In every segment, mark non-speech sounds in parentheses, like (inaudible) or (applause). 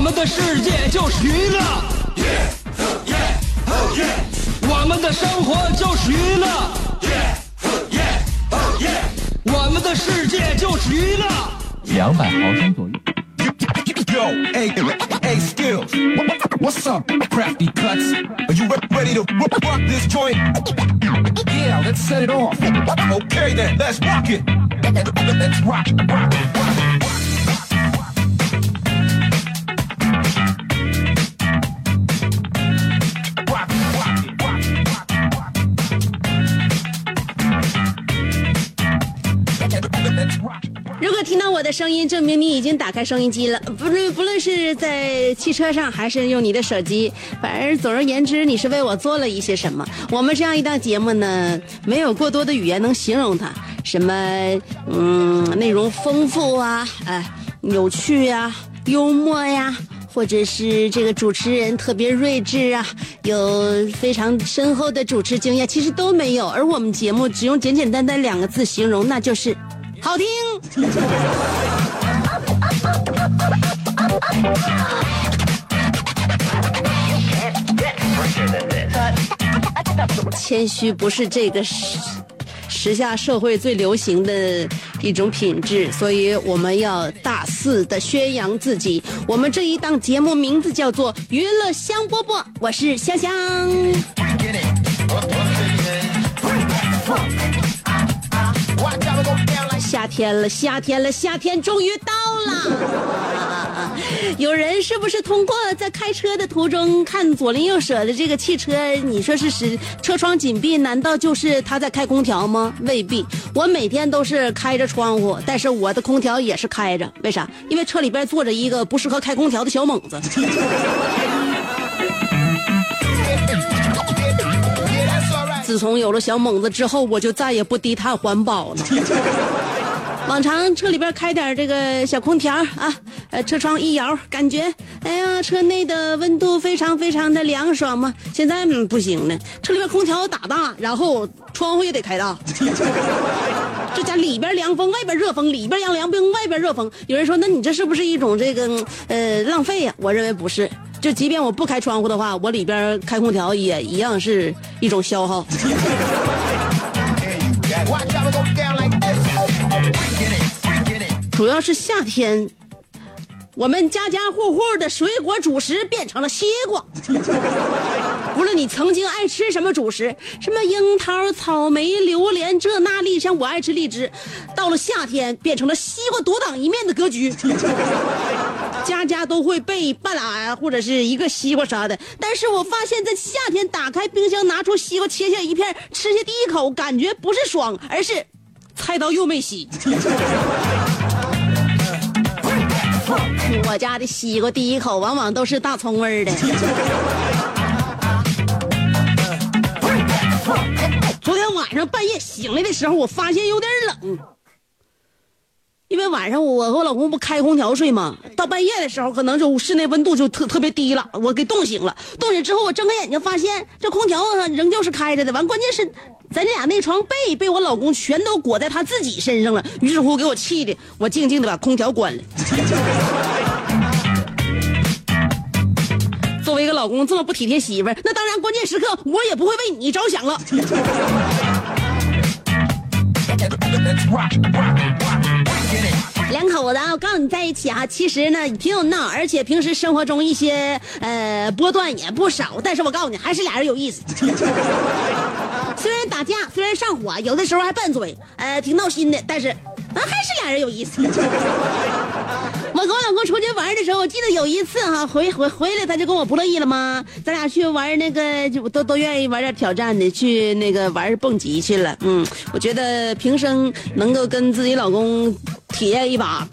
我们的世界就是娱乐，我们的生活就是娱乐，我们的世界就是娱乐。两百毫升左右。Yo, hey, hey, skills. What's up, crafty cuts? Are you re- ready to rock rock this joint? Yeah, let's set it off. Okay then, let's rock it. Let's rock, rock, rock. 听到我的声音，证明你已经打开收音机了。不论不论是在汽车上，还是用你的手机，反正总而言之，你是为我做了一些什么。我们这样一档节目呢，没有过多的语言能形容它，什么嗯，内容丰富啊，哎，有趣呀、幽默呀。或者是这个主持人特别睿智啊，有非常深厚的主持经验，其实都没有。而我们节目只用简简单单两个字形容，那就是好听。(laughs) 谦虚不是这个时时下社会最流行的一种品质，所以我们要大肆的宣扬自己。我们这一档节目名字叫做《娱乐香饽饽》，我是香香。夏天了，夏天了，夏天终于到了。(laughs) 有人是不是通过在开车的途中看左邻右舍的这个汽车，你说是使车窗紧闭，难道就是他在开空调吗？未必。我每天都是开着窗户，但是我的空调也是开着。为啥？因为车里边坐着一个不适合开空调的小猛子。自从有了小猛子之后，我就再也不低碳环保了。往常车里边开点这个小空调啊，呃，车窗一摇，感觉哎呀，车内的温度非常非常的凉爽嘛。现在、嗯、不行了，车里边空调打大，然后窗户也得开大。(laughs) 这家里边凉风，外边热风，里边凉凉风，外边热风。有人说，那你这是不是一种这个呃浪费呀、我认为不是。就即便我不开窗户的话，我里边开空调也一样是一种消耗。主要是夏天，我们家家户户的水果主食变成了西瓜。(laughs) 无论你曾经爱吃什么主食，什么樱桃、草莓、榴莲，这那荔，像我爱吃荔枝，到了夏天变成了西瓜独当一面的格局。(laughs) 家家都会备半拉或者是一个西瓜啥的，但是我发现，在夏天打开冰箱，拿出西瓜切下一片，吃下第一口，感觉不是爽，而是菜刀又没洗。我家的西瓜第一口往往都是大葱味儿的。昨天晚上半夜醒来的时候，我发现有点冷，因为晚上我和我老公不开空调睡吗？到半夜的时候，可能就室内温度就特特别低了，我给冻醒了。冻醒之后，我睁开眼睛发现这空调仍旧是开着的。完，关键是咱俩那床被被我老公全都裹在他自己身上了。于是乎，给我气的，我静静的把空调关了。老公这么不体贴媳妇儿，那当然关键时刻我也不会为你着想了。两口子啊，我告诉你在一起啊，其实呢挺有闹，而且平时生活中一些呃波段也不少。但是我告诉你，还是俩人有意思。(laughs) 虽然打架，虽然上火，有的时候还拌嘴，呃，挺闹心的，但是啊还是俩人有意思。(laughs) 我跟我老公出去玩的时候，我记得有一次哈、回回回来他就跟我不乐意了吗？咱俩去玩那个，就都都愿意玩点挑战的，去那个玩蹦极去了。嗯，我觉得平生能够跟自己老公体验一把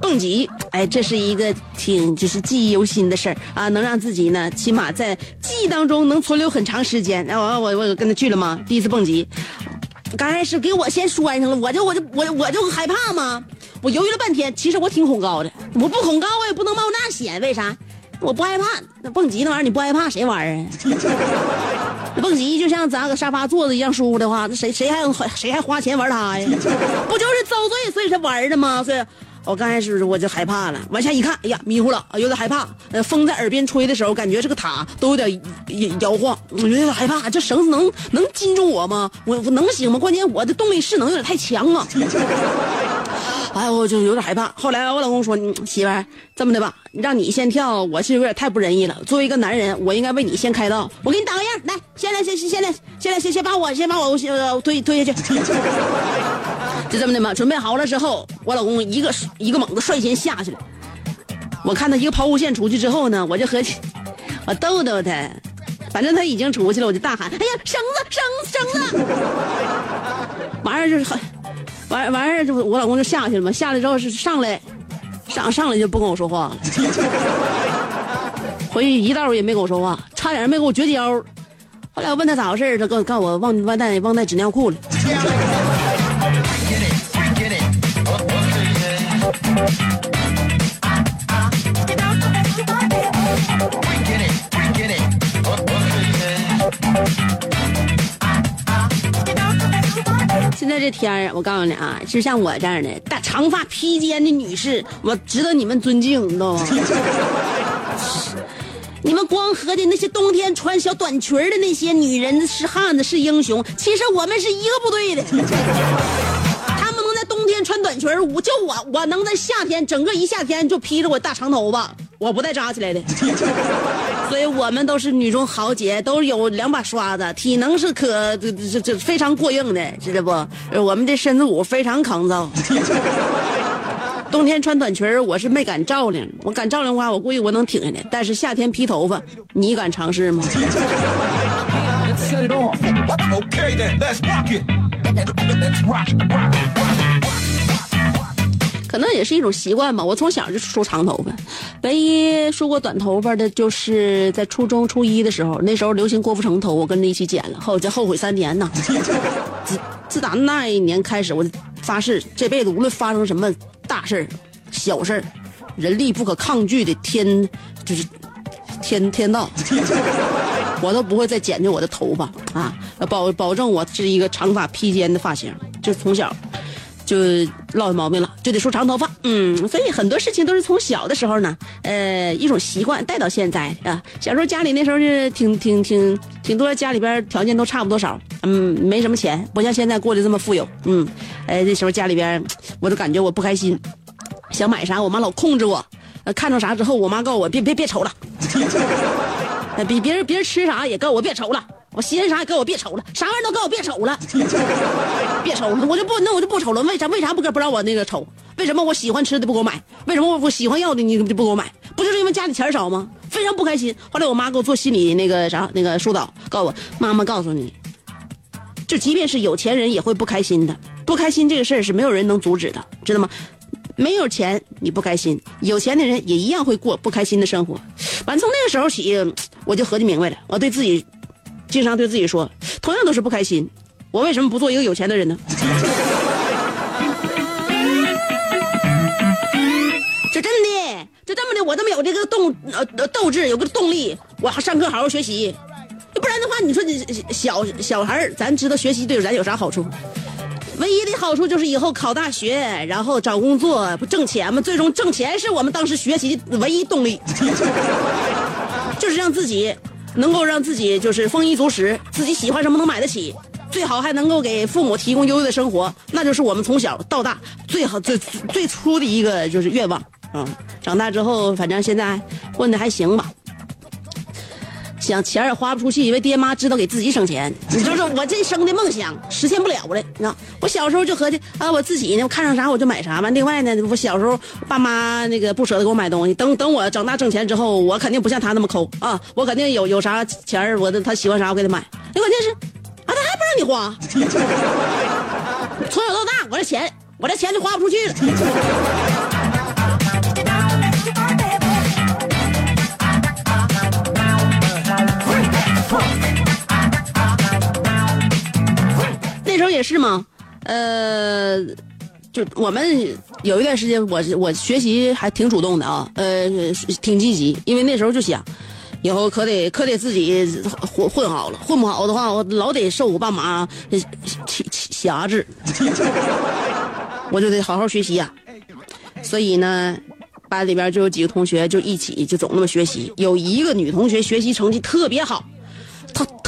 蹦极，哎，这是一个挺就是记忆犹新的事儿啊，能让自己呢起码在记忆当中能存留很长时间。然后我我我跟他去了吗？第一次蹦极，刚开始给我先拴上了，我就我就我我就害怕嘛，我犹豫了半天，其实我挺恐高的，我不恐高我也不能冒那险，为啥？我不害怕，那蹦极那玩意儿你不害怕谁玩啊？(laughs) 蹦极就像咱搁沙发坐着一样舒服的话，那谁谁还谁还花钱玩它呀？(laughs) 不就是遭罪所以才玩的吗？所以，我刚开始我就害怕了，往下一看，哎呀迷糊了，有点害怕。呃，风在耳边吹的时候，感觉这个塔都有点摇晃，我有点害怕。这绳子能能禁住我吗？我我能行吗？关键我的动力势能有点太强啊。哎，我就有点害怕。后来我老公说：“媳妇，这么的吧，让你先跳，我是有点太不仁义了。作为一个男人，我应该为你先开道。我给你打个样，来，先来，先先先来，先来，先先把我先把我推推下去。就这么的嘛。准备好了之后，我老公一个一个猛子率先下去了。我看他一个抛物线出去之后呢，我就合计，我逗逗他。反正他已经出去了，我就大喊：哎呀，绳子，绳子，绳子！完事就是。”完完事儿就我老公就下去了嘛，下来之后是上来，上上来就不跟我说话了，回去一道也没跟我说话，差点没跟我绝交。后来我问他咋回事他告告我忘忘带忘带纸尿裤了。现在这天儿，我告诉你啊，就像我这样的大长发披肩的女士，我值得你们尊敬，你知道吗？你们光合计那些冬天穿小短裙的那些女人是汉子是英雄，其实我们是一个部队的。穿短裙我就我我能在夏天整个一夏天就披着我大长头发，我不带扎起来的。(laughs) 所以我们都是女中豪杰，都有两把刷子，体能是可这这这非常过硬的，知道不？我们的身子骨非常抗造。冬天穿短裙我是没敢照亮。我敢照亮的话，我估计我能挺下来。但是夏天披头发，你敢尝试吗？可能也是一种习惯吧。我从小就梳长头发，唯一梳过短头发的就是在初中初一的时候，那时候流行郭富城头，我跟着一起剪了，后就后悔三年呢。(laughs) 自自打那一年开始，我发誓这辈子无论发生什么大事小事人力不可抗拒的天就是天天道，(laughs) 我都不会再剪去我的头发啊，保保证我是一个长发披肩的发型，就从小。就落毛病了，就得梳长头发。嗯，所以很多事情都是从小的时候呢，呃，一种习惯带到现在啊。小时候家里那时候是挺挺挺挺多，家里边条件都差不多少，嗯，没什么钱，不像现在过得这么富有。嗯，呃，那时候家里边我都感觉我不开心，想买啥，我妈老控制我，看到啥之后，我妈告诉我别别别瞅了，(laughs) 比别人别人吃啥也告我别瞅了。我喜欢啥也给我别瞅了，啥玩意儿都给我别瞅了，(laughs) 别瞅了，我就不那我就不瞅了。为啥为啥不给不让我那个瞅？为什么我喜欢吃的不给我买？为什么我喜欢要的你就不给我买？不就是因为家里钱少吗？非常不开心。后来我妈给我做心理那个啥那个疏导，告诉我妈妈告诉你，就即便是有钱人也会不开心的，不开心这个事儿是没有人能阻止的，知道吗？没有钱你不开心，有钱的人也一样会过不开心的生活。完从那个时候起，我就合计明白了，我对自己。经常对自己说，同样都是不开心，我为什么不做一个有钱的人呢？(laughs) 这真的，就这么的，我这么有这个动呃斗志，有个动力，我还上课好好学习。不然的话，你说你小小孩咱知道学习对咱有啥好处？唯一的好处就是以后考大学，然后找工作不挣钱吗？最终挣钱是我们当时学习的唯一动力，(laughs) 就是让自己。能够让自己就是丰衣足食，自己喜欢什么能买得起，最好还能够给父母提供优越的生活，那就是我们从小到大最好最最初的一个就是愿望啊。长大之后，反正现在混的还行吧。想钱也花不出去，因为爹妈知道给自己省钱。你就是我这生的梦想实现不了了，你知道？我小时候就合计啊，我自己呢，我看上啥我就买啥嘛。另外呢，我小时候爸妈那个不舍得给我买东西，等等我长大挣钱之后，我肯定不像他那么抠啊，我肯定有有啥钱我的他喜欢啥我给他买。关键是啊，他还不让你花。(laughs) 从小到大，我这钱我这钱就花不出去了。那时候也是嘛，呃，就我们有一段时间我，我我学习还挺主动的啊，呃，挺积极，因为那时候就想，以后可得可得自己混混好了，混不好的话，我老得受我爸妈挟制，(laughs) 我就得好好学习呀、啊。所以呢，班里边就有几个同学就一起就总那么学习，有一个女同学学习成绩特别好，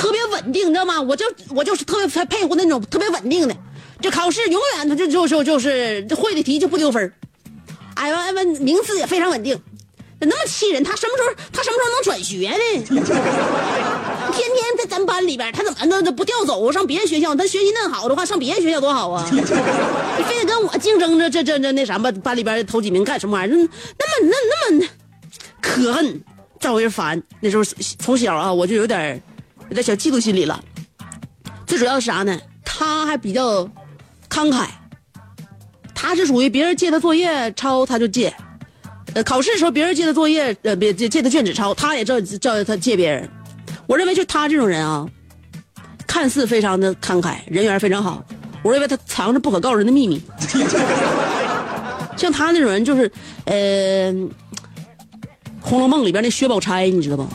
特别稳定，你知道吗？我就我就是特别佩服那种特别稳定的，这考试永远他就就就就是会的题就不丢分儿哎完完名次也非常稳定，那么气人，他什么时候他什么时候能转学呢？天天在咱班里边，他怎么能不调走上别的学校？他学习那好的话，上别的学校多好啊！你非得跟我竞争着这这这那啥吧？班里边头几名干什么玩意儿？那么那那么可恨，招人烦。那时候从小啊，我就有点有点小嫉妒心理了。最主要是啥呢？他还比较慷慨，他是属于别人借他作业抄他就借，呃，考试的时候别人借他作业，呃，别借借他卷子抄，他也照照他借别人。我认为就他这种人啊，看似非常的慷慨，人缘非常好，我认为他藏着不可告人的秘密。(laughs) 像他那种人就是，呃，《红楼梦》里边那薛宝钗，你知道不？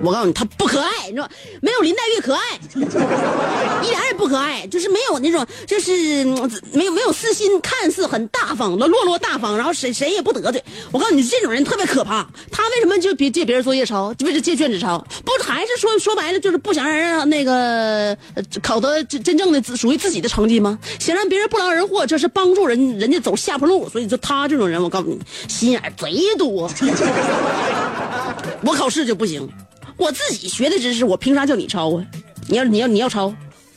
我告诉你，他不可爱，你知道没有林黛玉可爱，(laughs) 一点也不可爱，就是没有那种，就是没有没有私心，看似很大方的落落大方，然后谁谁也不得罪。我告诉你，这种人特别可怕。他为什么就别借别人作业抄，为了借卷子抄？不还是说说白了，就是不想让人那个考得真正的属于自己的成绩吗？想让别人不劳而获，这是帮助人人家走下坡路。所以说他这种人，我告诉你，心眼贼多。(laughs) 我考试就不行。我自己学的知识，我凭啥叫你抄啊？你要你要你要抄，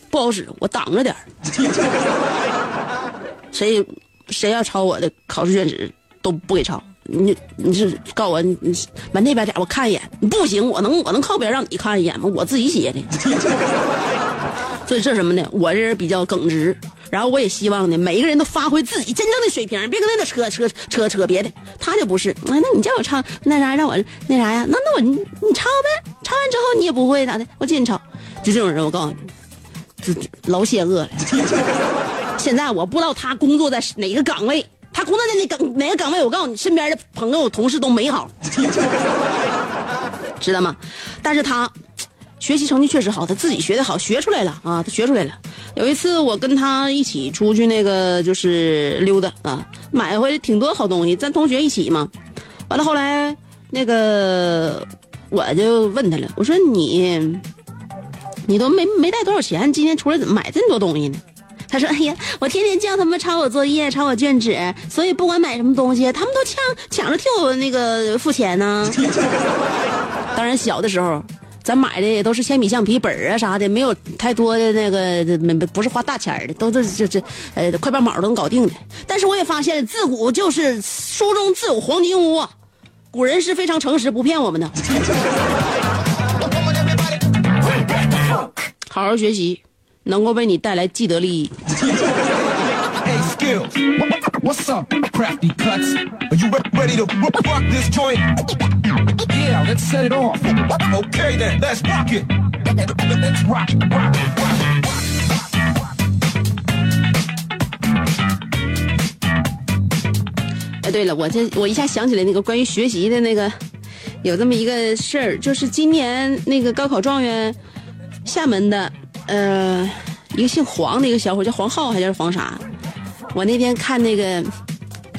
不好使，我挡着点儿 (laughs) 谁谁要抄我的考试卷子都不给抄。你你是告我你你往那边点，我看一眼。不行，我能我能靠边让你看一眼吗？我自己写的。(laughs) 所以这什么呢？我这人比较耿直，然后我也希望呢，每一个人都发挥自己真正的水平，别跟那扯扯扯扯别的。他就不是，那你叫我唱那啥，让我那啥呀？那那我你你抄呗，抄完之后你也不会咋的，我借你抄。就这种人，我告诉你，这老险恶了。现在我不知道他工作在哪个岗位，他工作在哪岗哪个岗位，我告诉你，身边的朋友同事都没好，知道吗？但是他。学习成绩确实好，他自己学的好，学出来了啊，他学出来了。有一次我跟他一起出去那个就是溜达啊，买回来挺多好东西，咱同学一起嘛。完了后来那个我就问他了，我说你你都没没带多少钱，今天出来怎么买这么多东西呢？他说：“哎呀，我天天叫他们抄我作业、抄我卷纸，所以不管买什么东西，他们都抢抢着替我那个付钱呢。(laughs) 当然小的时候。”咱买的也都是铅笔、橡皮、本儿啊啥的，没有太多的那个，没不是花大钱的，都是这这呃快半毛都能搞定的。但是我也发现，自古就是书中自有黄金屋，古人是非常诚实，不骗我们的。好好学习，能够为你带来既得利益。(laughs) What's up, crafty cuts? Are you re- ready to rock rock this joint? Yeah, let's set it off. Okay then, let's rock it. Let's rock, rock, rock. 哎，对了，我这我一下想起来那个关于学习的那个，有这么一个事儿，就是今年那个高考状元，厦门的，呃，一个姓黄的一个小伙叫黄浩还是黄啥？我那天看那个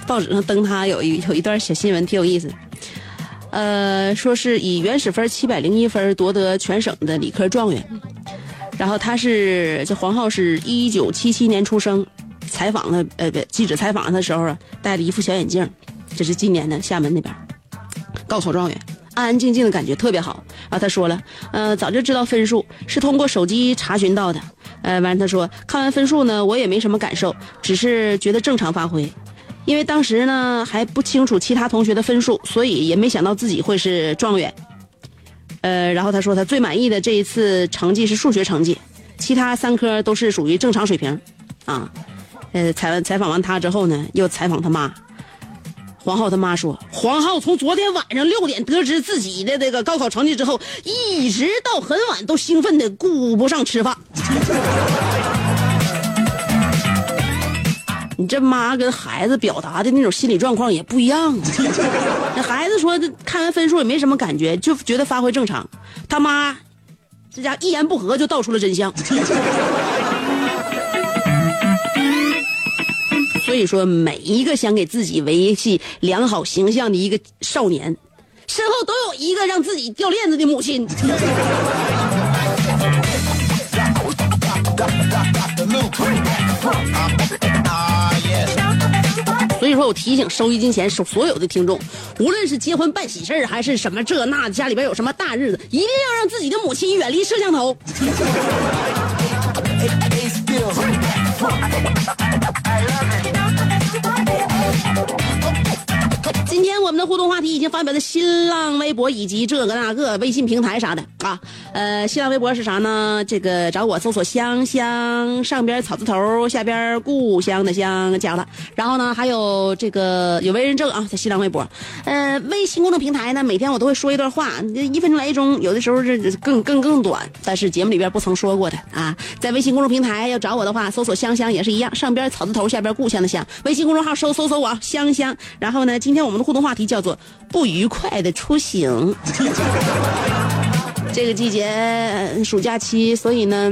报纸上登他有一有一段小新闻，挺有意思。呃，说是以原始分七百零一分夺得全省的理科状元，然后他是这黄浩是一九七七年出生。采访他，呃，不，记者采访他的时候啊，戴了一副小眼镜，这是今年的厦门那边高考状元，安安静静的感觉特别好。然后他说了，呃，早就知道分数是通过手机查询到的，呃，完了他说看完分数呢，我也没什么感受，只是觉得正常发挥，因为当时呢还不清楚其他同学的分数，所以也没想到自己会是状元。呃，然后他说他最满意的这一次成绩是数学成绩，其他三科都是属于正常水平，啊。呃，采采访完他之后呢，又采访他妈，黄浩他妈说，黄浩从昨天晚上六点得知自己的这个高考成绩之后，一直到很晚都兴奋的顾不上吃饭。(laughs) 你这妈跟孩子表达的那种心理状况也不一样啊。(laughs) 那孩子说，看完分数也没什么感觉，就觉得发挥正常。他妈，这家一言不合就道出了真相。所以说，每一个想给自己维系良好形象的一个少年，身后都有一个让自己掉链子的母亲。(laughs) 所以说我提醒收音机前所所有的听众，无论是结婚办喜事，还是什么这那，家里边有什么大日子，一定要让自己的母亲远离摄像头。(laughs) 今天我们的互动话题已经发表在新浪微博以及这个那个微信平台啥的啊。呃，新浪微博是啥呢？这个找我搜索香香，上边草字头，下边故乡的乡加了。然后呢，还有这个有为人证啊，在新浪微博。呃，微信公众平台呢，每天我都会说一段话，一分钟来一钟，有的时候是更更更短，但是节目里边不曾说过的啊。在微信公众平台要找我的话，搜索香香也是一样，上边草字头，下边故乡的乡。微信公众号搜搜索我香香。然后呢，今天我们的互动话题叫做不愉快的出行。(laughs) 这个季节暑假期，所以呢，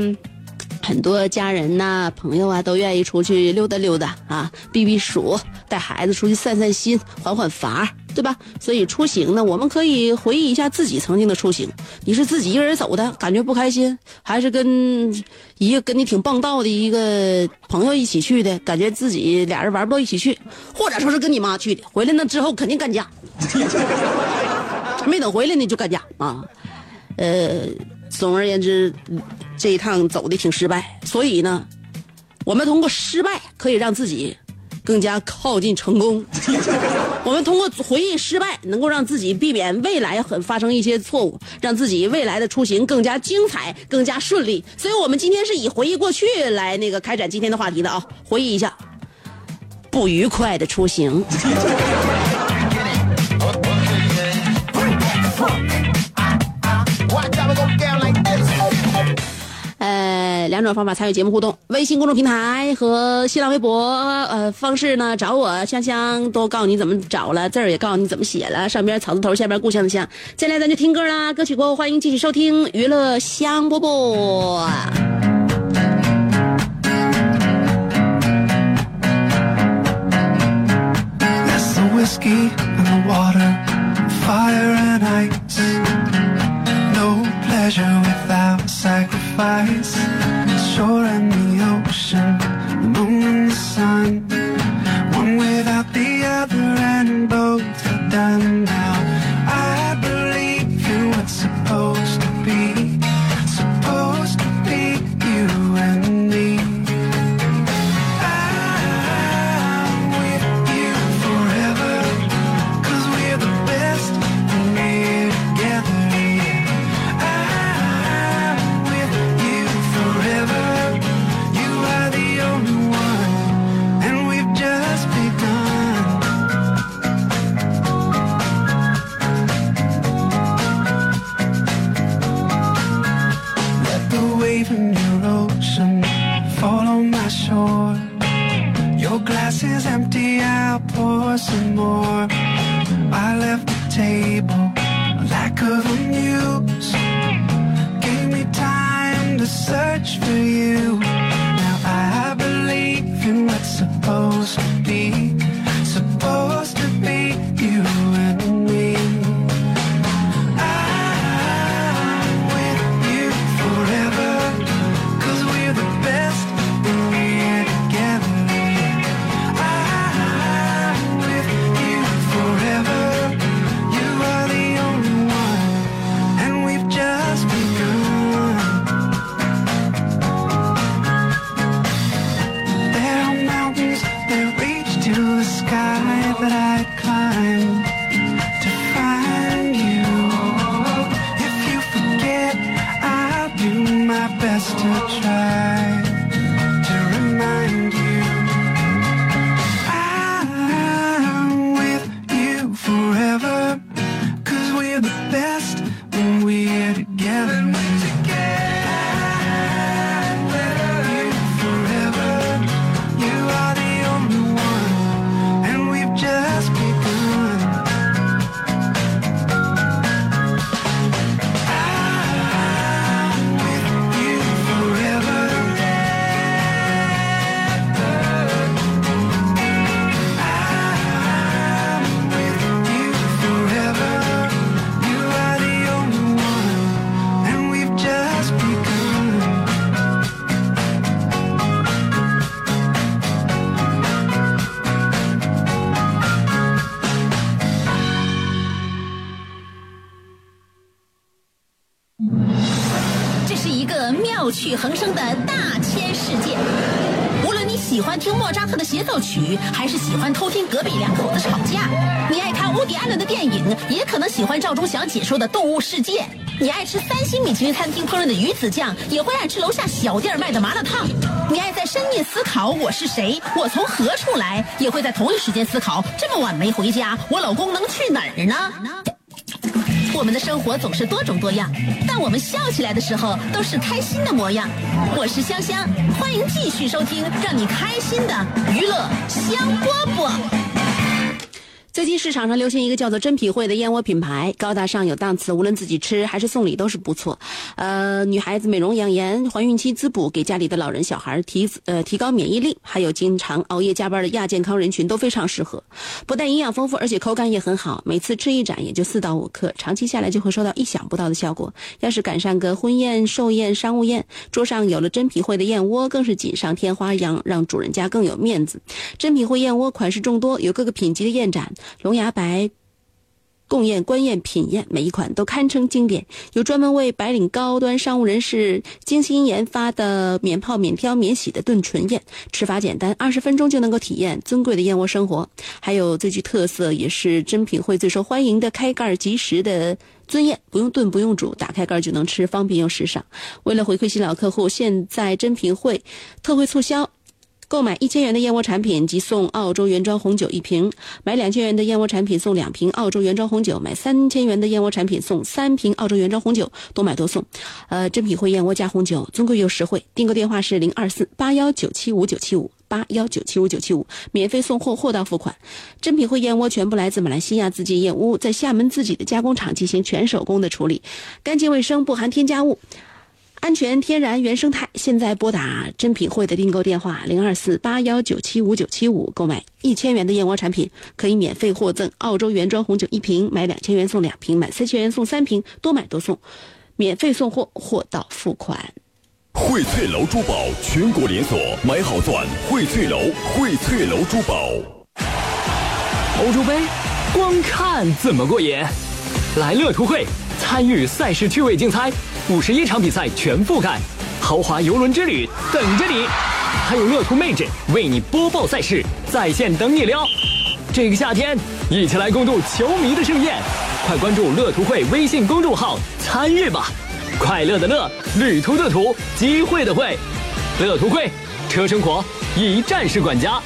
很多家人呐、朋友啊都愿意出去溜达溜达啊，避避暑，带孩子出去散散心，缓缓乏，对吧？所以出行呢，我们可以回忆一下自己曾经的出行。你是自己一个人走的，感觉不开心，还是跟一个跟你挺棒道的一个朋友一起去的，感觉自己俩人玩不到一起去，或者说是跟你妈去的，回来那之后肯定干架，没等回来呢就干架啊。呃，总而言之，这一趟走的挺失败，所以呢，我们通过失败可以让自己更加靠近成功。(laughs) 我们通过回忆失败，能够让自己避免未来很发生一些错误，让自己未来的出行更加精彩、更加顺利。所以我们今天是以回忆过去来那个开展今天的话题的啊，回忆一下不愉快的出行。两种方法参与节目互动：微信公众平台和新浪微博。呃，方式呢，找我香香都告诉你怎么找了，字儿也告诉你怎么写了，上边草字头，下边故乡的乡。接下来咱就听歌啦，歌曲过后欢迎继续收听娱乐香饽饽。Sacrifice. Shore and the ocean, the moon and the sun. One without the other, and both are done some more. I left the table, lack of a muse. Gave me time to search 喜欢偷听隔壁两口子吵架；你爱看乌迪·艾伦的电影，也可能喜欢赵忠祥解说的《动物世界》；你爱吃三星米其林餐厅烹饪的鱼子酱，也会爱吃楼下小店卖的麻辣烫；你爱在深夜思考我是谁，我从何处来，也会在同一时间思考这么晚没回家，我老公能去哪儿呢？我们的生活总是多种多样，我们笑起来的时候都是开心的模样。我是香香，欢迎继续收听让你开心的娱乐香饽饽。最近市场上流行一个叫做“珍品汇”的燕窝品牌，高大上有档次，无论自己吃还是送礼都是不错。呃，女孩子美容养颜、怀孕期滋补，给家里的老人小孩提呃提高免疫力，还有经常熬夜加班的亚健康人群都非常适合。不但营养丰富，而且口感也很好，每次吃一盏也就四到五克，长期下来就会收到意想不到的效果。要是赶上个婚宴、寿宴、商务宴，桌上有了珍品汇的燕窝，更是锦上添花一样，让主人家更有面子。珍品汇燕窝款式众多，有各个品级的燕盏。龙牙白、贡宴、官宴、品宴，每一款都堪称经典。有专门为白领高端商务人士精心研发的免泡、免挑、免洗的炖纯宴，吃法简单，二十分钟就能够体验尊贵的燕窝生活。还有最具特色，也是珍品汇最受欢迎的开盖即食的尊宴，不用炖，不用煮，打开盖就能吃，方便又时尚。为了回馈新老客户，现在珍品汇特惠促销。购买一千元的燕窝产品即送澳洲原装红酒一瓶，买两千元的燕窝产品送两瓶澳洲原装红酒，买三千元的燕窝产品送三瓶澳洲原装红酒，多买多送。呃，珍品汇燕窝加红酒，尊贵又实惠。订购电话是零二四八幺九七五九七五八幺九七五九七五，免费送货，货到付款。珍品汇燕窝全部来自马来西亚自建燕屋，在厦门自己的加工厂进行全手工的处理，干净卫生，不含添加物。安全、天然、原生态。现在拨打珍品汇的订购电话零二四八幺九七五九七五，购买一千元的燕窝产品，可以免费获赠澳洲原装红酒一瓶，买两千元送两瓶，买三千元送三瓶，多买多送，免费送货，货到付款。荟萃楼珠宝全国连锁，买好钻，荟萃楼，荟萃楼珠宝。欧洲杯，光看怎么过瘾？来乐图汇，参与赛事趣味竞猜。五十一场比赛全覆盖，豪华游轮之旅等着你，还有乐途妹纸为你播报赛事，在线等你撩。这个夏天，一起来共度球迷的盛宴，快关注乐途会微信公众号参与吧！快乐的乐，旅途的途，机会的会，乐途会，车生活一站式管家。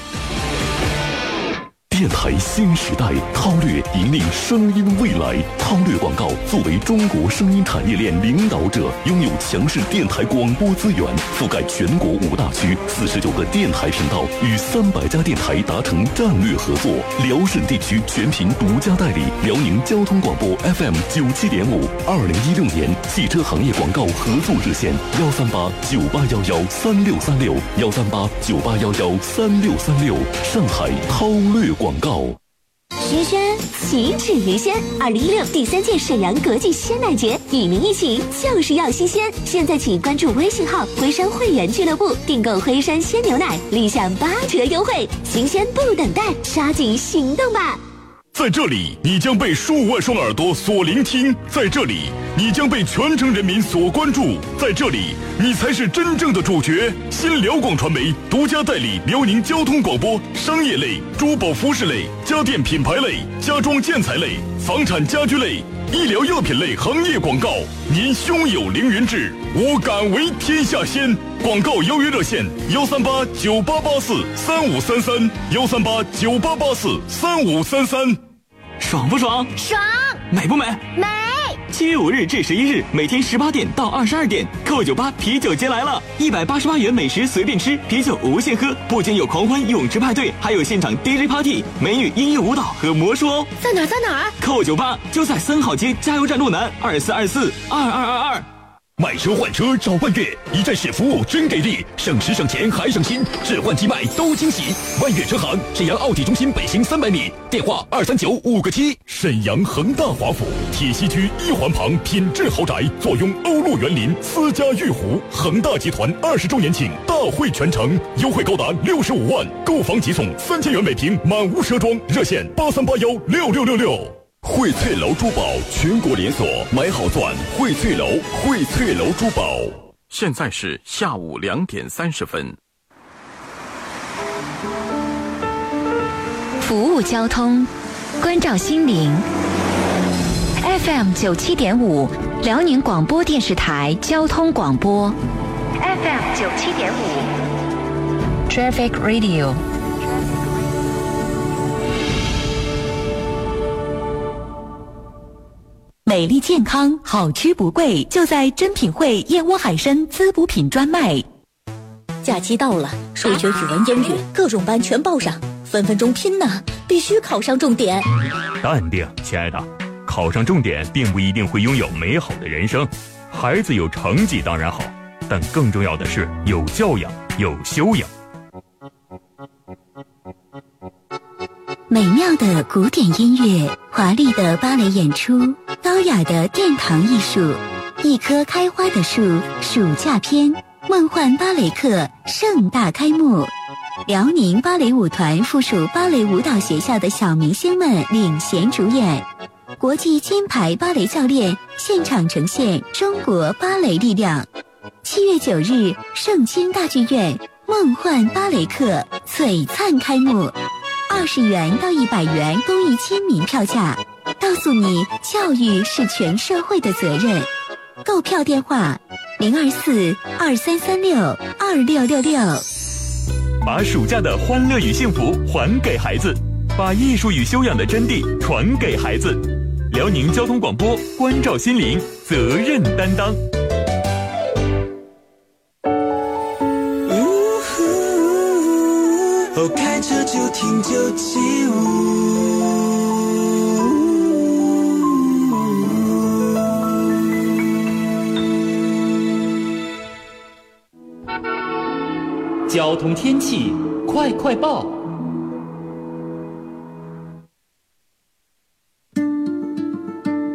电台新时代，韬略引领声音未来。韬略广告作为中国声音产业链领导者，拥有强势电台广播资源，覆盖全国五大区四十九个电台频道，与三百家电台达成战略合作。辽沈地区全频独家代理，辽宁交通广播 FM 九七点五。二零一六年汽车行业广告合作热线：幺三八九八幺幺三六三六，幺三八九八幺幺三六三六。上海韬略。广告，轩轩，岂止于鲜！二零一六第三届沈阳国际鲜奶节，与您一起就是要新鲜。现在请关注微信号“辉山会员俱乐部”，订购辉山鲜牛奶，立享八折优惠。新鲜不等待，抓紧行动吧！在这里，你将被数万双耳朵所聆听；在这里，你将被全城人民所关注；在这里，你才是真正的主角。新辽广传媒独家代理辽宁交通广播商业类、珠宝服饰类、家电品牌类、家装建材类、房产家居类、医疗药品类行业广告。您胸有凌云志，我敢为天下先。广告邀约热线：幺三八九八八四三五三三，幺三八九八八四三五三三。爽不爽？爽！美不美？美！七月五日至十一日，每天十八点到二十二点，扣酒吧啤酒节来了，一百八十八元美食随便吃，啤酒无限喝，不仅有狂欢泳池派对，还有现场 DJ party、美女音乐舞蹈和魔术哦。在哪？在哪？扣酒吧就在三号街加油站路南二四二四二二二二。买车换车找万悦，一站式服务真给力，省时省钱还省心，置换即卖都惊喜。万悦车行，沈阳奥体中心北行三百米，电话二三九五个七。沈阳恒大华府铁西区一环旁，品质豪宅，坐拥欧陆园林，私家御湖。恒大集团二十周年庆大会全程优惠高达六十五万，购房即送三千元每平满屋奢装。热线八三八幺六六六六。荟萃楼珠宝全国连锁，买好钻，荟萃楼，荟萃楼珠宝。现在是下午两点三十分。服务交通，关照心灵。FM 九七点五，辽宁广播电视台交通广播。FM 九七点五，Traffic Radio。美丽健康，好吃不贵，就在珍品汇燕窝海参滋补品专卖。假期到了，数学、语文、英语各种班全报上，分分钟拼呢，必须考上重点。淡定，亲爱的，考上重点并不一定会拥有美好的人生。孩子有成绩当然好，但更重要的是有教养、有修养。美妙的古典音乐，华丽的芭蕾演出，高雅的殿堂艺术，一棵开花的树，暑假篇，梦幻芭蕾课盛大开幕。辽宁芭蕾舞团附属芭蕾舞蹈学校的小明星们领衔主演，国际金牌芭蕾教练现场呈现中国芭蕾力量。七月九日，盛京大剧院梦幻芭蕾课璀璨开幕。二十元到一百元公益亲民票价，告诉你教育是全社会的责任。购票电话：零二四二三三六二六六六。把暑假的欢乐与幸福还给孩子，把艺术与修养的真谛传给孩子。辽宁交通广播，关照心灵，责任担当。哦，开车就听九七五。交通天气快快报。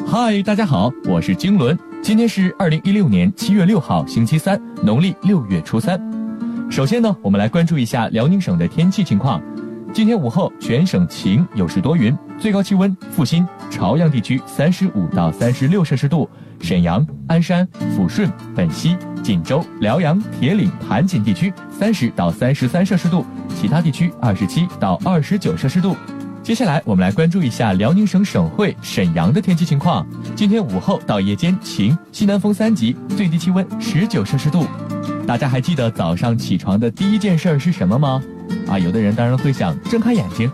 嗨，大家好，我是经纶。今天是二零一六年七月六号，星期三，农历六月初三。首先呢，我们来关注一下辽宁省的天气情况。今天午后全省晴，有时多云，最高气温阜新、朝阳地区三十五到三十六摄氏度，沈阳、鞍山、抚顺、本溪、锦州、辽阳、铁岭、盘锦地区三十到三十三摄氏度，其他地区二十七到二十九摄氏度。接下来我们来关注一下辽宁省省会沈阳的天气情况。今天午后到夜间晴，西南风三级，最低气温十九摄氏度。大家还记得早上起床的第一件事儿是什么吗？啊，有的人当然会想睁开眼睛，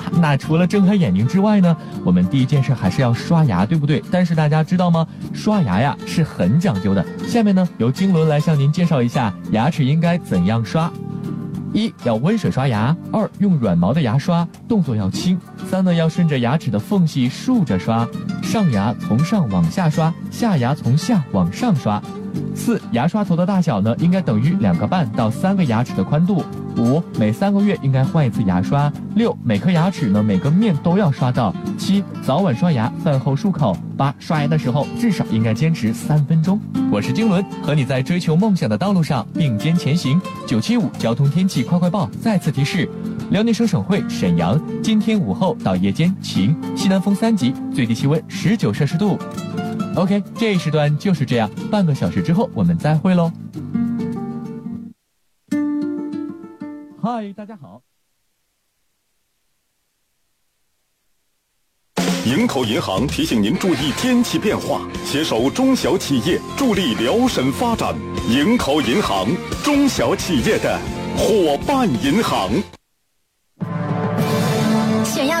(laughs) 那除了睁开眼睛之外呢，我们第一件事还是要刷牙，对不对？但是大家知道吗？刷牙呀是很讲究的。下面呢，由金轮来向您介绍一下牙齿应该怎样刷。一要温水刷牙，二用软毛的牙刷，动作要轻。三呢要顺着牙齿的缝隙竖着刷，上牙从上往下刷，下牙从下往上刷。四牙刷头的大小呢应该等于两个半到三个牙齿的宽度。五每三个月应该换一次牙刷。六每颗牙齿呢每个面都要刷到。七早晚刷牙，饭后漱口。八刷牙的时候至少应该坚持三分钟。我是经纶，和你在追求梦想的道路上并肩前行。九七五交通天气快快报再次提示：辽宁省省会沈阳今天午后到夜间晴，西南风三级，最低气温十九摄氏度。OK，这一时段就是这样，半个小时之后我们再会喽。嗨，大家好。营口银行提醒您注意天气变化，携手中小企业助力辽沈发展。营口银行，中小企业的伙伴银行。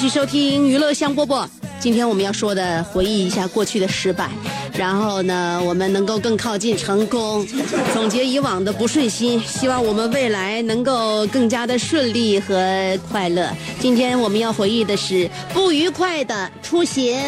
继续收听娱乐香饽饽。今天我们要说的，回忆一下过去的失败，然后呢，我们能够更靠近成功，总结以往的不顺心，希望我们未来能够更加的顺利和快乐。今天我们要回忆的是不愉快的出行。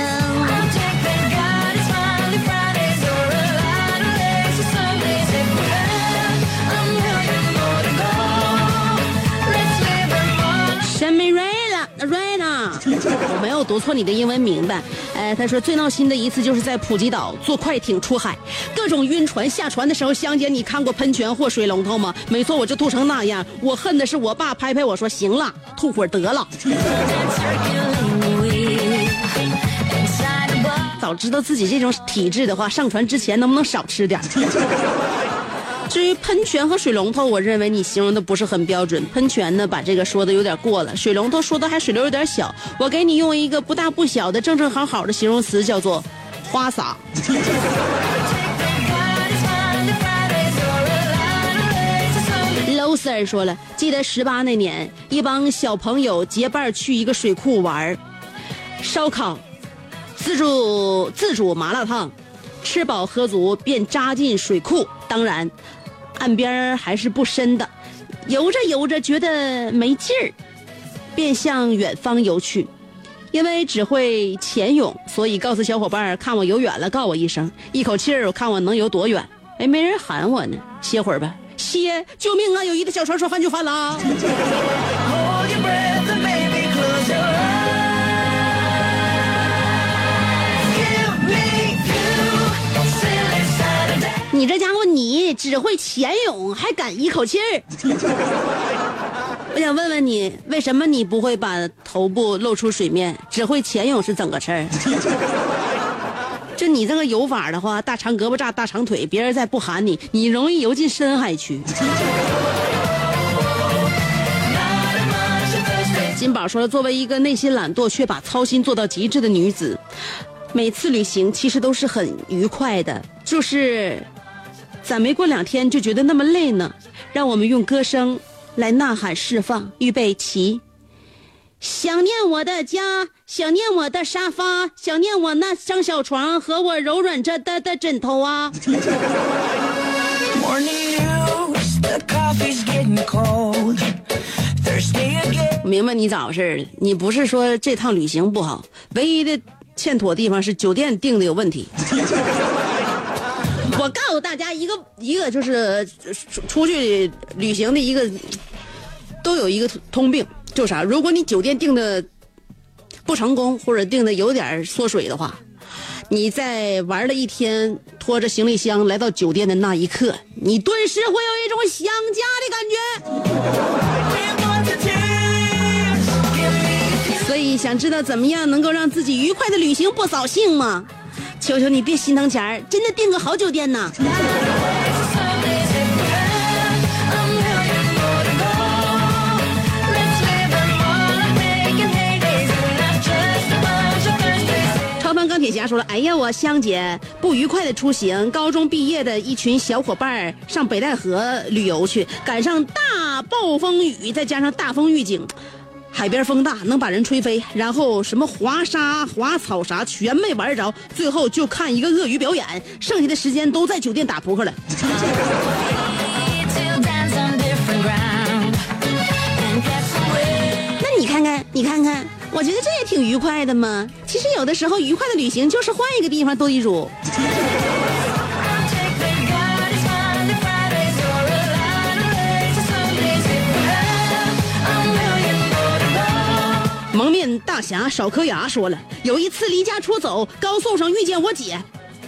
没有读错你的英文名字。呃，他说最闹心的一次就是在普吉岛坐快艇出海，各种晕船。下船的时候，香姐你看过喷泉或水龙头吗？没错，我就吐成那样。我恨的是我爸拍拍我说行了，吐会儿得了。早知道自己这种体质的话，上船之前能不能少吃点？至于喷泉和水龙头，我认为你形容的不是很标准。喷泉呢，把这个说的有点过了；水龙头说的还水流有点小。我给你用一个不大不小的、正正好好的形容词，叫做花洒。Loser 说了，记得十八那年，一帮小朋友结伴去一个水库玩烧烤、自助自助麻辣烫，吃饱喝足便扎进水库。当然，岸边还是不深的，游着游着觉得没劲儿，便向远方游去。因为只会潜泳，所以告诉小伙伴儿，看我游远了，告我一声，一口气儿，我看我能游多远。哎，没人喊我呢，歇会儿吧。歇！救命啊！友谊的小船说翻就翻了！(laughs) 你这家伙，你只会潜泳，还敢一口气儿？(laughs) 我想问问你，为什么你不会把头部露出水面？只会潜泳是怎个事儿？(laughs) 就你这个游法的话，大长胳膊炸大长腿，别人再不喊你，你容易游进深海区。金宝说了，作为一个内心懒惰却把操心做到极致的女子，每次旅行其实都是很愉快的，就是咋没过两天就觉得那么累呢？让我们用歌声来呐喊释放，预备起。想念我的家，想念我的沙发，想念我那张小床和我柔软着的的枕头啊！Morning the coffee's getting cold. Thursday again. 我明白你咋回事了，你不是说这趟旅行不好，唯一的欠妥地方是酒店订的有问题。我告诉大家一个一个就是出出去旅行的一个都有一个通病，就啥？如果你酒店订的不成功，或者订的有点缩水的话，你在玩了一天，拖着行李箱来到酒店的那一刻，你顿时会有一种想家的感觉。所以想知道怎么样能够让自己愉快的旅行不扫兴吗？求求你别心疼钱儿，真的订个好酒店呐！超凡钢铁侠说了：“哎呀，我香姐不愉快的出行，高中毕业的一群小伙伴上北戴河旅游去，赶上大暴风雨，再加上大风预警。”海边风大，能把人吹飞，然后什么滑沙、滑草啥全没玩着，最后就看一个鳄鱼表演，剩下的时间都在酒店打扑克了。(laughs) 那你看看，你看看，我觉得这也挺愉快的嘛。其实有的时候，愉快的旅行就是换一个地方斗地主。面大侠少颗牙说了，有一次离家出走，高速上遇见我姐，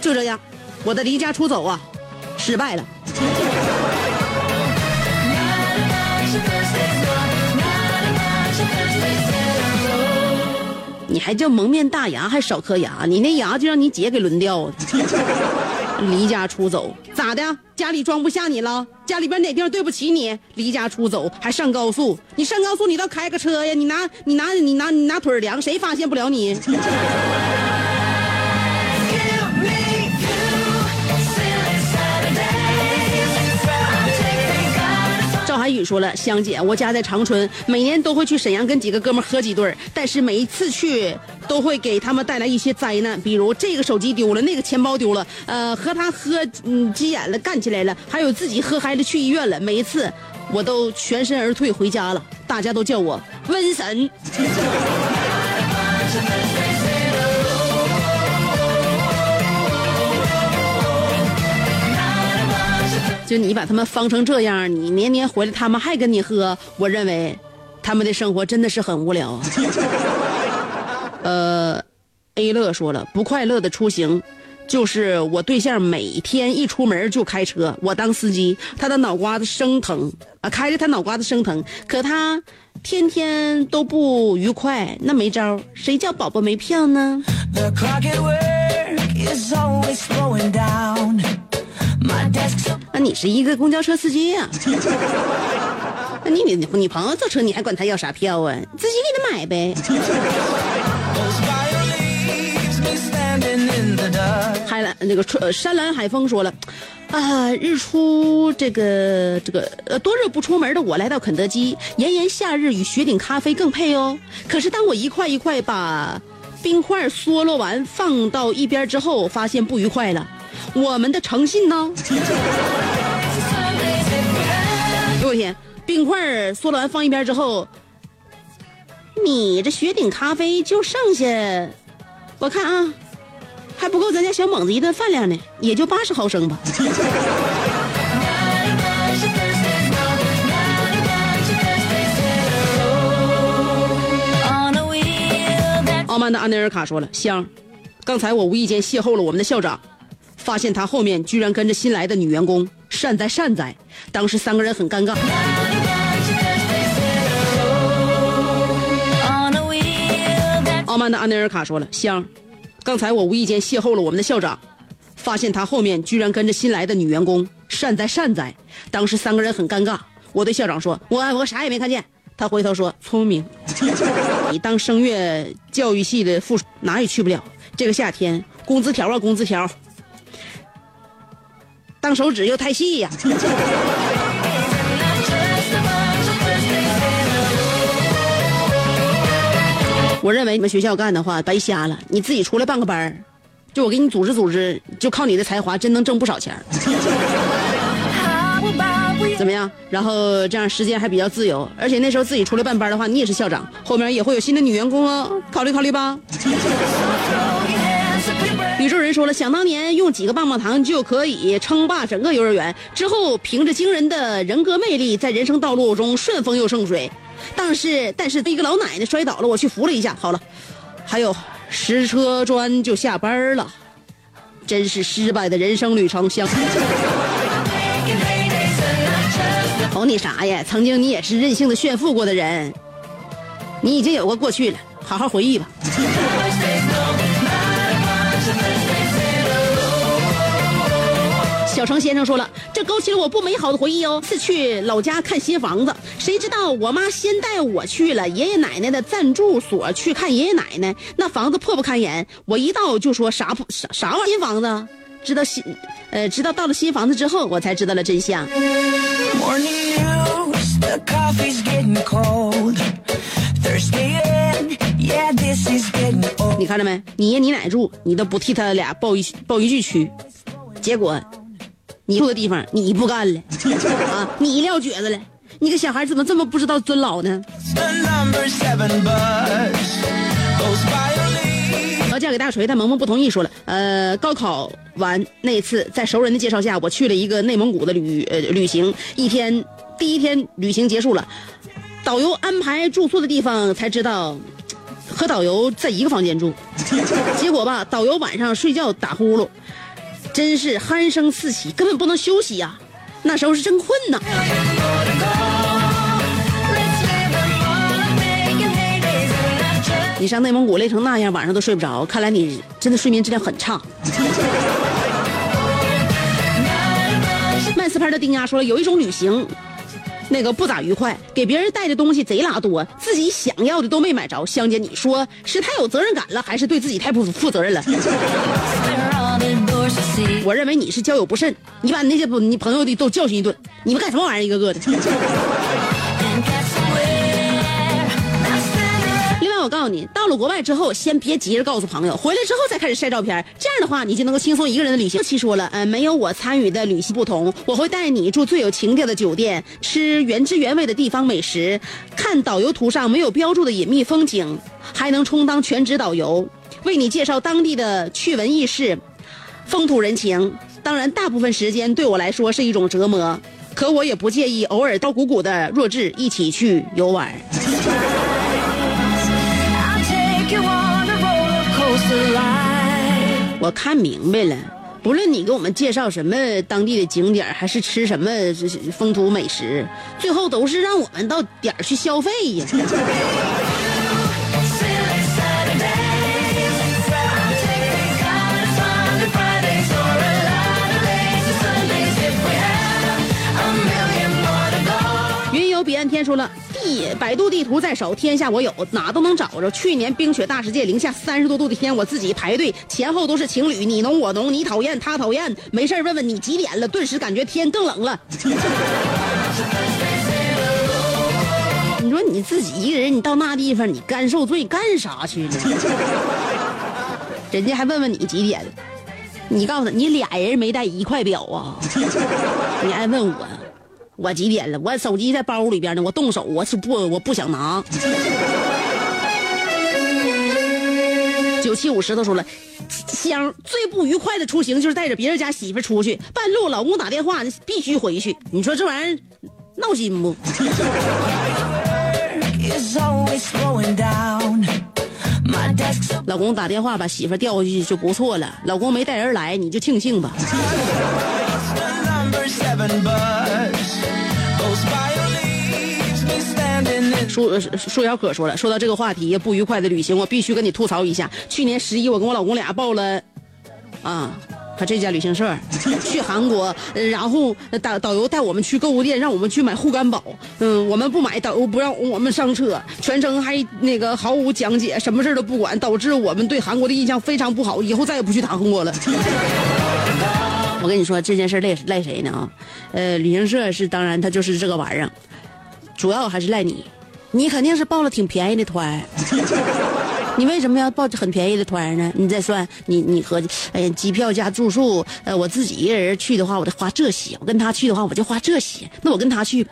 就这样，我的离家出走啊，失败了。你还叫蒙面大牙，还少颗牙？你那牙就让你姐给轮掉了。离家出走咋的？家里装不下你了？家里边哪地方对不起你？离家出走还上高速？你上高速你倒开个车呀？你拿你拿你拿你拿腿量，谁发现不了你？赵海宇说了，香姐，我家在长春，每年都会去沈阳跟几个哥们喝几顿但是每一次去都会给他们带来一些灾难，比如这个手机丢了，那个钱包丢了，呃，和他喝嗯急眼了，干起来了，还有自己喝嗨了去医院了。每一次我都全身而退回家了，大家都叫我瘟神。(laughs) 就你把他们方成这样，你年年回来，他们还跟你喝，我认为他们的生活真的是很无聊。呃，A 乐说了，不快乐的出行，就是我对象每天一出门就开车，我当司机，他的脑瓜子生疼啊，开着他脑瓜子生疼，可他天天都不愉快，那没招，谁叫宝宝没票呢？啊，你是一个公交车司机呀、(laughs) 那你你你朋友坐车，你还管他要啥票啊？自己给他买呗。海蓝那个春呃山蓝海风说了，啊，日出这个这个呃多日不出门的我来到肯德基，炎炎夏日与雪顶咖啡更配哦。可是当我一块一块把冰块嗦落完放到一边之后，发现不愉快了。我们的诚信呢？哎呦我天！冰块嗦了完放一边之后，你这雪顶咖啡就剩下，我看啊，还不够咱家小猛子一顿饭量呢，也就八十毫升吧。傲慢的安德尔卡说了：“香，刚才我无意间邂逅了我们的校长，发现他后面居然跟着新来的女员工，善哉善哉。当时三个人很尴尬。on a wheel that 傲慢的安内尔卡说了：“香，刚才我无意间邂逅了我们的校长，发现他后面居然跟着新来的女员工，善哉善哉。当时三个人很尴尬。我对校长说：我我啥也没看见。他回头说：聪明。(laughs) 你当声乐教育系的副哪也去不了。这个夏天工资条啊工资条，当手指又太细呀、(laughs) 我认为你们学校干的话白瞎了，你自己出来办个班儿就我给你组织组织，就靠你的才华，真能挣不少钱 (laughs) 怎么样？然后这样时间还比较自由，而且那时候自己出来办班的话，你也是校长，后面也会有新的女员工哦，考虑考虑吧。宇宙人说了，想当年用几个棒棒糖就可以称霸整个幼儿园，之后凭着惊人的人格魅力，在人生道路中顺风又顺水。但是，但是一个老奶奶摔倒了，我去扶了一下，好了。还有十车砖就下班了，真是失败的人生旅程。相哄你啥呀？曾经你也是任性的炫富过的人，你已经有个过去了，好好回忆吧。小程先生说了，这勾起了我不美好的回忆哦。次去老家看新房子，谁知道我妈先带我去了爷爷奶奶的暂住所去看爷爷奶奶，那房子破不堪言。我一到就说啥破啥啥玩意儿新房子，知道新，呃，直到到了新房子之后，我才知道了真相。你看着没？你爷你奶住，你都不替他俩报一报一句屈，结果你住的地方你不干了 (laughs) 啊，你撂蹶子了。你个小孩怎么这么不知道尊老呢 violins. 要嫁给大锤，但萌萌不同意，说了，呃，高考完那次，在熟人的介绍下，我去了一个内蒙古的旅呃旅行，一天第一天旅行结束了，导游安排住宿的地方，才知道，和导游在一个房间住，(laughs) 结果吧，导游晚上睡觉打呼噜，真是鼾声四起，根本不能休息呀、那时候是真困呐。你上内蒙古累成那样，晚上都睡不着，看来你真的睡眠质量很差。慢四拍的丁丫说了，有一种旅行，那个不咋愉快，给别人带的东西贼拉多，自己想要的都没买着。香姐，你说是太有责任感了，还是对自己太不负责任了？我认为你是交友不慎，你把那些不你朋友的都教训一顿，你们干什么玩意儿一个个的？(laughs) 另外，我告诉你，到了国外之后，先别急着告诉朋友，回来之后再开始晒照片，这样的话，你就能够轻松一个人的旅行。七说了，呃，没有我参与的旅行不同，我会带你住最有情调的酒店，吃原汁原味的地方美食，看导游图上没有标注的隐秘风景，还能充当全职导游，为你介绍当地的趣闻轶事、风土人情。当然，大部分时间对我来说是一种折磨，可我也不介意偶尔到鼓鼓的弱智一起去游玩。我看明白了，不论你给我们介绍什么当地的景点，还是吃什么风土美食，最后都是让我们到点儿去消费呀。彼岸天说了，地百度地图在手，天下我有，哪都能找着。去年冰雪大世界零下三十多度的天，我自己排队，前后都是情侣，你侬我侬，你讨厌他讨厌，没事问问你几点了，顿时感觉天更冷了。你说你自己一个人，你到那地方，你干受罪干啥去呢？(laughs) 人家还问问你几点，你告诉他，你俩人没带一块表啊？你还问我？我几点了？我手机在包里边呢，我动手，我是不，我不想拿。九七五石头说了，香最不愉快的出行就是带着别人家媳妇出去，半路老公打电话必须回去，你说这玩意儿闹心不？老公打电话把媳妇调回去就不错了，老公没带人来你就庆幸吧。舒舒小可说了，说到这个话题，不愉快的旅行，我必须跟你吐槽一下。去年十一，我跟我老公俩报了，啊，他这家旅行社去韩国，然后导导游带我们去购物店，让我们去买护肝宝。嗯，我们不买，导游不让我们上车，全程还那个毫无讲解，什么事都不管，导致我们对韩国的印象非常不好，以后再也不去韩国了。(laughs) 我跟你说这件事赖赖谁呢啊？呃，旅行社是当然，他就是这个玩意儿，主要还是赖你。你肯定是报了挺便宜的团，(laughs) 你为什么要报很便宜的团呢？你再算，你你合计，哎呀，机票加住宿，呃，我自己一个人去的话，我得花这些；我跟他去的话，我就花这些。那我跟他去吧。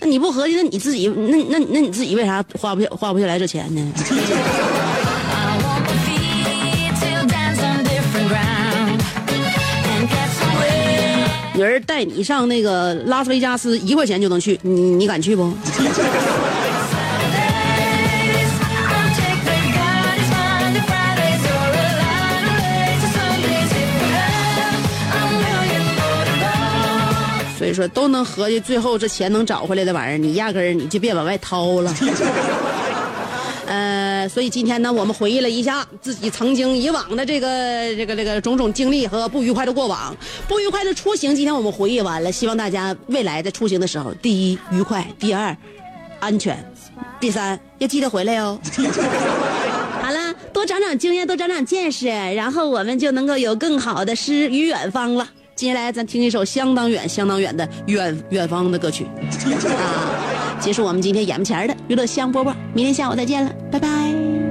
那你不合计，那你自己，那那那你自己为啥花不下花不下来这钱呢？人带你上那个拉斯维加斯，一块钱就能去，你你敢去不？所以说都能合计，最后这钱能找回来的玩意儿，你压根儿你就别往外掏了。呃，所以今天呢，我们回忆了一下自己曾经以往的这个这个这个种种经历和不愉快的过往，不愉快的出行，今天我们回忆完了。希望大家未来在出行的时候，第一愉快，第二安全，第三要记得回来哦。(laughs) 好了，多长长经验，多长长见识，然后我们就能够有更好的诗与远方了。接下来咱听一首相当远、相当远的远远方的歌曲啊。结束我们今天眼巴前的娱乐香饽饽，明天下午再见了，拜拜。